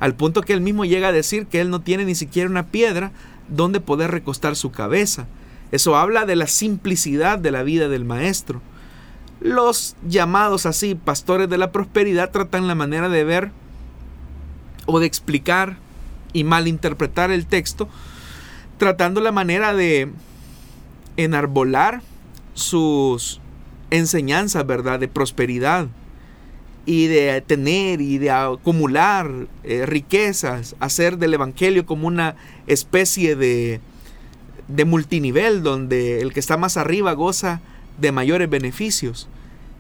al punto que él mismo llega a decir que él no tiene ni siquiera una piedra donde poder recostar su cabeza. Eso habla de la simplicidad de la vida del maestro. Los llamados así pastores de la prosperidad tratan la manera de ver o de explicar y malinterpretar el texto, tratando la manera de enarbolar sus enseñanzas, ¿verdad? De prosperidad y de tener y de acumular eh, riquezas, hacer del Evangelio como una especie de, de multinivel donde el que está más arriba goza de mayores beneficios.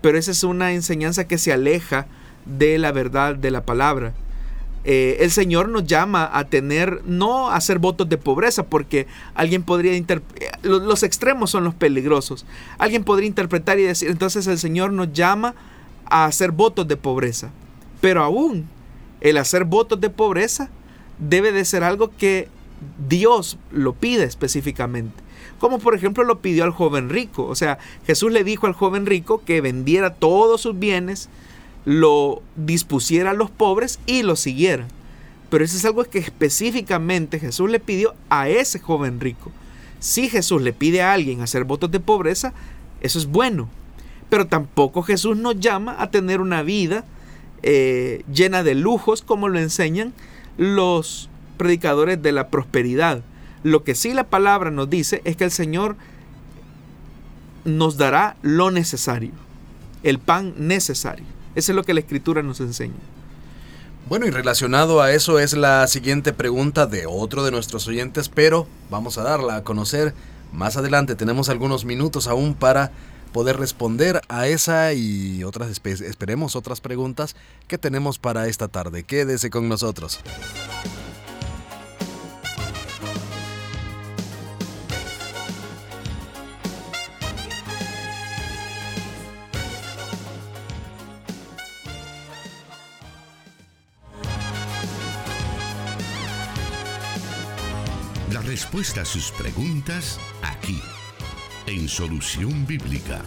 Pero esa es una enseñanza que se aleja de la verdad de la palabra. Eh, el Señor nos llama a tener, no a hacer votos de pobreza, porque alguien podría interpretar, los extremos son los peligrosos. Alguien podría interpretar y decir, entonces el Señor nos llama a hacer votos de pobreza. Pero aún el hacer votos de pobreza debe de ser algo que Dios lo pide específicamente. Como por ejemplo lo pidió al joven rico. O sea, Jesús le dijo al joven rico que vendiera todos sus bienes, lo dispusiera a los pobres y lo siguiera. Pero eso es algo que específicamente Jesús le pidió a ese joven rico. Si Jesús le pide a alguien hacer votos de pobreza, eso es bueno. Pero tampoco Jesús nos llama a tener una vida eh, llena de lujos como lo enseñan los predicadores de la prosperidad. Lo que sí la palabra nos dice es que el Señor nos dará lo necesario, el pan necesario. Eso es lo que la escritura nos enseña. Bueno, y relacionado a eso es la siguiente pregunta de otro de nuestros oyentes, pero vamos a darla a conocer más adelante. Tenemos algunos minutos aún para poder responder a esa y otras, esperemos otras preguntas que tenemos para esta tarde. Quédese con nosotros. Respuesta a sus preguntas aquí en Solución Bíblica.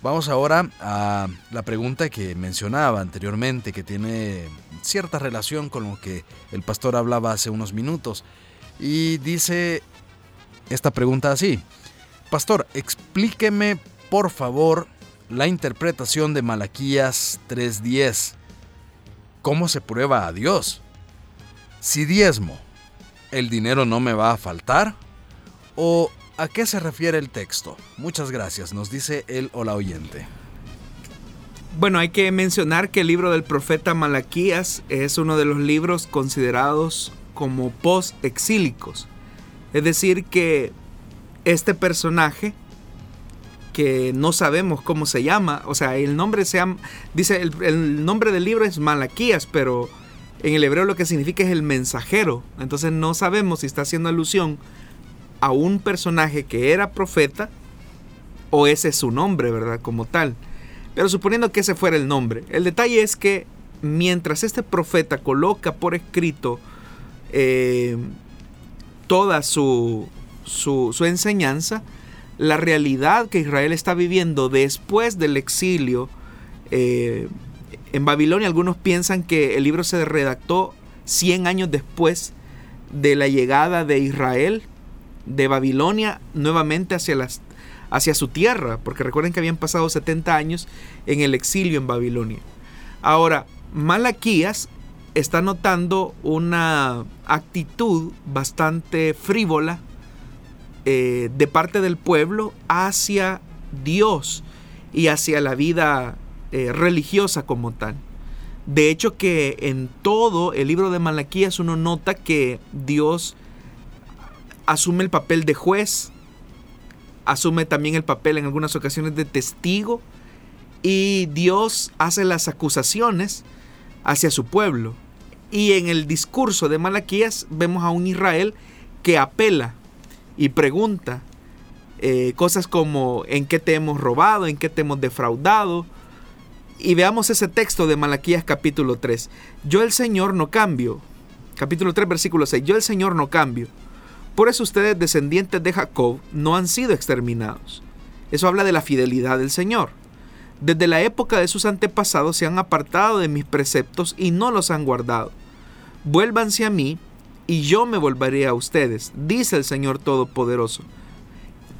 Vamos ahora a la pregunta que mencionaba anteriormente, que tiene cierta relación con lo que el pastor hablaba hace unos minutos. Y dice esta pregunta así. Pastor, explíqueme por favor la interpretación de Malaquías 3:10. ¿Cómo se prueba a Dios? Si diezmo, ¿el dinero no me va a faltar? ¿O a qué se refiere el texto? Muchas gracias, nos dice el o la oyente. Bueno, hay que mencionar que el libro del profeta Malaquías es uno de los libros considerados como post-exílicos. Es decir, que este personaje que no sabemos cómo se llama. O sea, el nombre se llama, dice, el, nombre del libro es Malaquías, pero en el hebreo lo que significa es el mensajero. Entonces no sabemos si está haciendo alusión a un personaje que era profeta o ese es su nombre, ¿verdad? Como tal. Pero suponiendo que ese fuera el nombre. El detalle es que mientras este profeta coloca por escrito eh, toda su, su, su enseñanza, la realidad que Israel está viviendo después del exilio eh, en Babilonia. Algunos piensan que el libro se redactó 100 años después de la llegada de Israel de Babilonia nuevamente hacia, hacia su tierra, porque recuerden que habían pasado 70 años en el exilio en Babilonia. Ahora, Malaquías está notando una actitud bastante frívola eh, de parte del pueblo hacia Dios y hacia la vida eh, religiosa como tal. De hecho que en todo el libro de Malaquías uno nota que Dios asume el papel de juez, asume también el papel en algunas ocasiones de testigo y Dios hace las acusaciones hacia su pueblo. Y en el discurso de Malaquías vemos a un Israel que apela y pregunta eh, cosas como en qué te hemos robado, en qué te hemos defraudado. Y veamos ese texto de Malaquías capítulo 3. Yo el Señor no cambio. Capítulo 3 versículo 6. Yo el Señor no cambio. Por eso ustedes descendientes de Jacob no han sido exterminados. Eso habla de la fidelidad del Señor. Desde la época de sus antepasados se han apartado de mis preceptos y no los han guardado. vuélvanse a mí y yo me volveré a ustedes, dice el Señor Todopoderoso.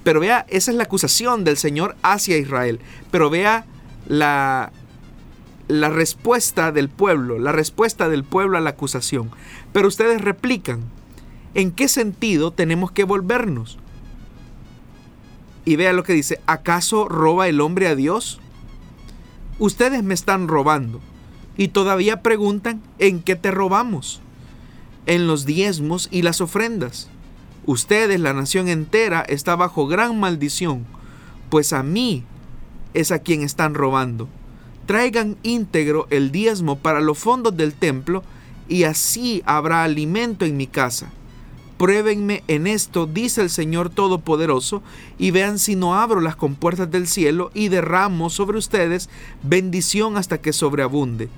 Pero vea, esa es la acusación del Señor hacia Israel. Pero vea la, la respuesta del pueblo, la respuesta del pueblo a la acusación. Pero ustedes replican, ¿en qué sentido tenemos que volvernos? Y vea lo que dice, ¿acaso roba el hombre a Dios? Ustedes me están robando y todavía preguntan, ¿en qué te robamos? En los diezmos y las ofrendas. Ustedes, la nación entera, está bajo gran maldición, pues a mí es a quien están robando. Traigan íntegro el diezmo para los fondos del templo, y así habrá alimento en mi casa. Pruébenme en esto, dice el Señor Todopoderoso, y vean si no abro las compuertas del cielo y derramo sobre ustedes bendición hasta que sobreabunde.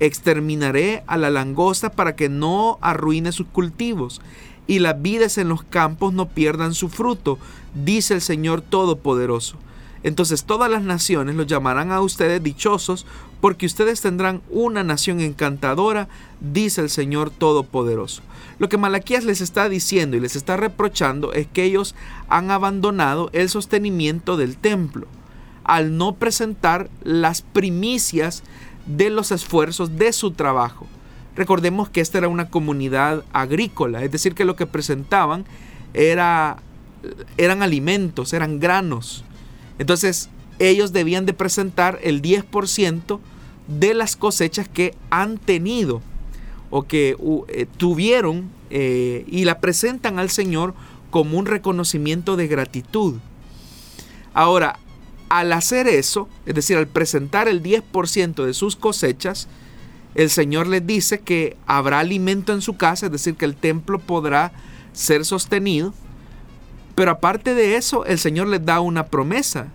Exterminaré a la langosta para que no arruine sus cultivos, y las vides en los campos no pierdan su fruto, dice el Señor Todopoderoso. Entonces todas las naciones los llamarán a ustedes dichosos, porque ustedes tendrán una nación encantadora, dice el Señor Todopoderoso. Lo que Malaquías les está diciendo y les está reprochando es que ellos han abandonado el sostenimiento del templo, al no presentar las primicias de los esfuerzos de su trabajo. Recordemos que esta era una comunidad agrícola, es decir, que lo que presentaban era, eran alimentos, eran granos. Entonces, ellos debían de presentar el 10% de las cosechas que han tenido o que eh, tuvieron eh, y la presentan al Señor como un reconocimiento de gratitud. Ahora, al hacer eso, es decir, al presentar el 10% de sus cosechas, el Señor les dice que habrá alimento en su casa, es decir, que el templo podrá ser sostenido. Pero aparte de eso, el Señor les da una promesa.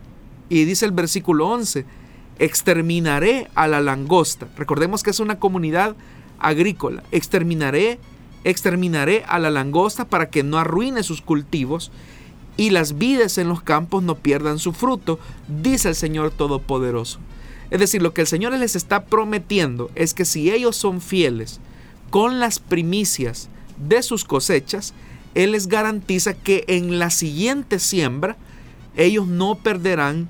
Y dice el versículo 11, exterminaré a la langosta. Recordemos que es una comunidad agrícola. Exterminaré, exterminaré a la langosta para que no arruine sus cultivos y las vides en los campos no pierdan su fruto, dice el Señor Todopoderoso. Es decir, lo que el Señor les está prometiendo es que si ellos son fieles con las primicias de sus cosechas, Él les garantiza que en la siguiente siembra ellos no perderán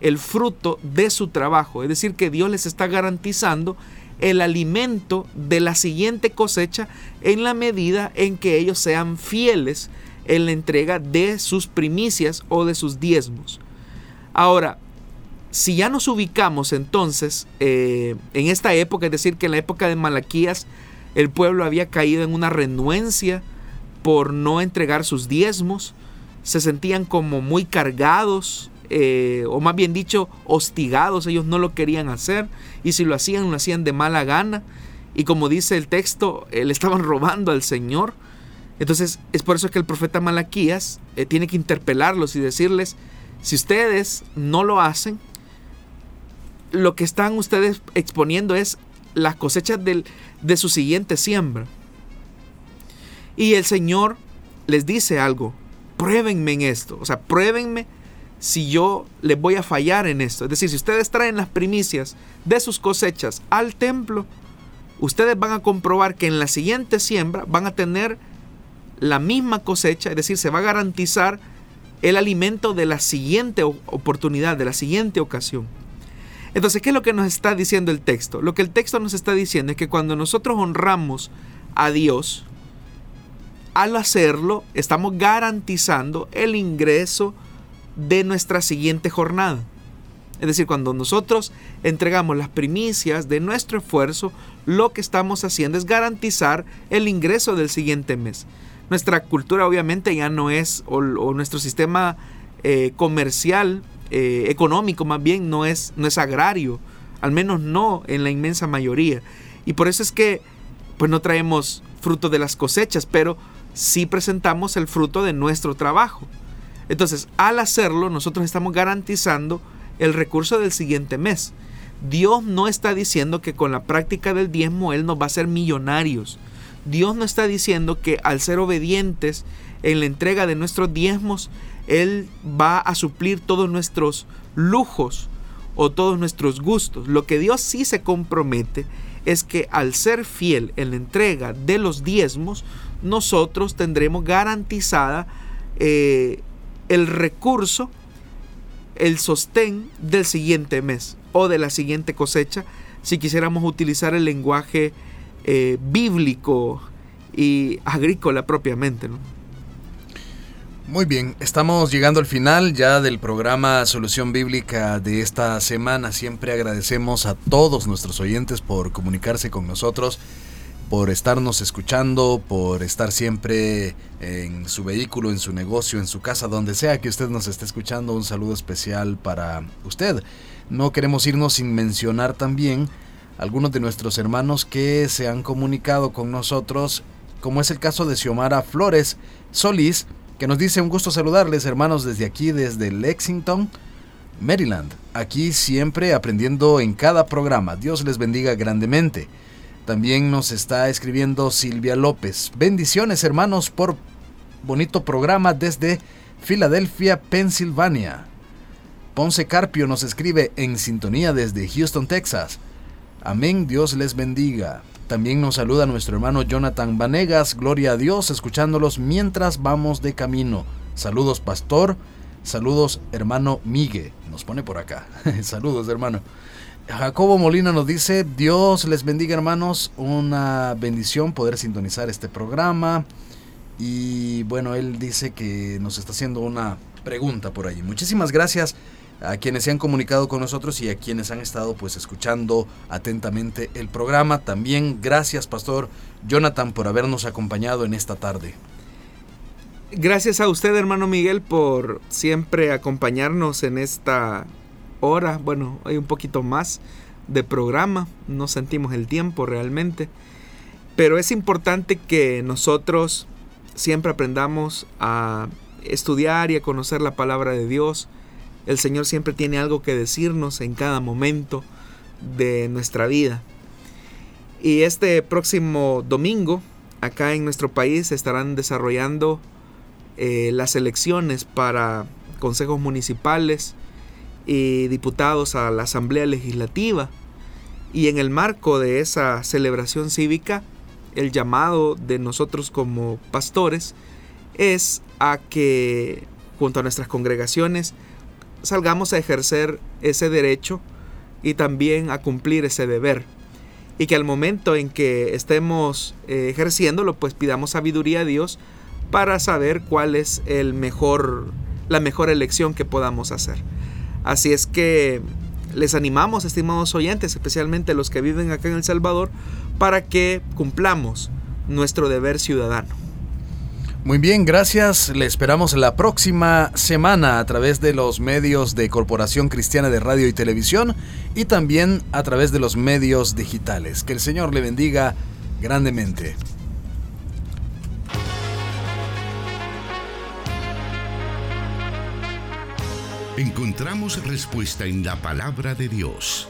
el fruto de su trabajo. Es decir, que Dios les está garantizando el alimento de la siguiente cosecha en la medida en que ellos sean fieles en la entrega de sus primicias o de sus diezmos. Ahora, si ya nos ubicamos entonces eh, en esta época, es decir, que en la época de Malaquías el pueblo había caído en una renuencia por no entregar sus diezmos, se sentían como muy cargados, eh, o más bien dicho, hostigados, ellos no lo querían hacer, y si lo hacían, lo hacían de mala gana, y como dice el texto, eh, le estaban robando al Señor. Entonces es por eso que el profeta Malaquías tiene que interpelarlos y decirles, si ustedes no lo hacen, lo que están ustedes exponiendo es las cosechas de su siguiente siembra. Y el Señor les dice algo, pruébenme en esto, o sea, pruébenme si yo les voy a fallar en esto. Es decir, si ustedes traen las primicias de sus cosechas al templo, ustedes van a comprobar que en la siguiente siembra van a tener la misma cosecha, es decir, se va a garantizar el alimento de la siguiente oportunidad, de la siguiente ocasión. Entonces, ¿qué es lo que nos está diciendo el texto? Lo que el texto nos está diciendo es que cuando nosotros honramos a Dios, al hacerlo, estamos garantizando el ingreso de nuestra siguiente jornada. Es decir, cuando nosotros entregamos las primicias de nuestro esfuerzo, lo que estamos haciendo es garantizar el ingreso del siguiente mes. Nuestra cultura obviamente ya no es, o, nuestro sistema eh, comercial eh, económico más bien, no es, no es agrario, al menos no en la inmensa mayoría. Y por eso es que pues no traemos fruto de las cosechas, pero sí presentamos el fruto de nuestro trabajo. Entonces, al hacerlo, nosotros estamos garantizando el recurso del siguiente mes. Dios no está diciendo que con la práctica del diezmo Él nos va a hacer millonarios. Dios no está diciendo que al ser obedientes en la entrega de nuestros diezmos, él va a suplir todos nuestros lujos o todos nuestros gustos. Lo que Dios sí se compromete es que al ser fiel en la entrega de los diezmos, nosotros tendremos garantizada eh, el recurso, el sostén del siguiente mes o de la siguiente cosecha, si quisiéramos utilizar el lenguaje eh, bíblico y agrícola propiamente. Muy bien, estamos llegando al final ya del programa Solución Bíblica de esta semana. Siempre agradecemos a todos nuestros oyentes por comunicarse con nosotros, por estarnos escuchando, por estar siempre en su vehículo, en su negocio, en su casa, donde sea que usted nos esté escuchando. Un saludo especial para usted. No queremos irnos sin mencionar también algunos de nuestros hermanos que se han comunicado con nosotros, como es el caso de Xiomara Flores Solís, que nos dice un gusto saludarles hermanos desde aquí, desde Lexington, Maryland. Aquí siempre aprendiendo en cada programa. Dios les bendiga grandemente. También nos está escribiendo Silvia López. Bendiciones hermanos por bonito programa desde Filadelfia, Pensilvania. Ponce Carpio nos escribe en sintonía desde Houston, Texas. Amén, Dios les bendiga. También nos saluda nuestro hermano Jonathan Vanegas. Gloria a Dios, escuchándolos mientras vamos de camino. Saludos, pastor. Saludos, hermano Migue. Nos pone por acá. Saludos, hermano. Jacobo Molina nos dice, Dios les bendiga hermanos, una bendición poder sintonizar este programa. Y bueno, él dice que nos está haciendo una pregunta por ahí. Muchísimas gracias a quienes se han comunicado con nosotros y a quienes han estado pues escuchando atentamente el programa. También gracias Pastor Jonathan por habernos acompañado en esta tarde. Gracias a usted hermano Miguel por siempre acompañarnos en esta hora, bueno, hay un poquito más de programa, no sentimos el tiempo realmente, pero es importante que nosotros siempre aprendamos a estudiar y a conocer la palabra de Dios, el Señor siempre tiene algo que decirnos en cada momento de nuestra vida. Y este próximo domingo, acá en nuestro país, se estarán desarrollando eh, las elecciones para consejos municipales y diputados a la Asamblea Legislativa. Y en el marco de esa celebración cívica, el llamado de nosotros como pastores es a que junto a nuestras congregaciones salgamos a ejercer ese derecho y también a cumplir ese deber. Y que al momento en que estemos eh, ejerciéndolo, pues pidamos sabiduría a Dios para saber cuál es el mejor, la mejor elección que podamos hacer. Así es que les animamos, estimados oyentes, especialmente los que viven acá en El Salvador, para que cumplamos nuestro deber ciudadano. Muy bien, gracias. Le esperamos la próxima semana a través de los medios de Corporación Cristiana de Radio y Televisión y también a través de los medios digitales. Que el Señor le bendiga grandemente. Encontramos respuesta en la palabra de Dios.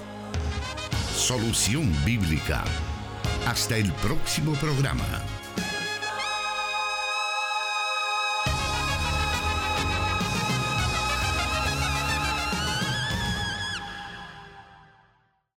Solución bíblica. Hasta el próximo programa.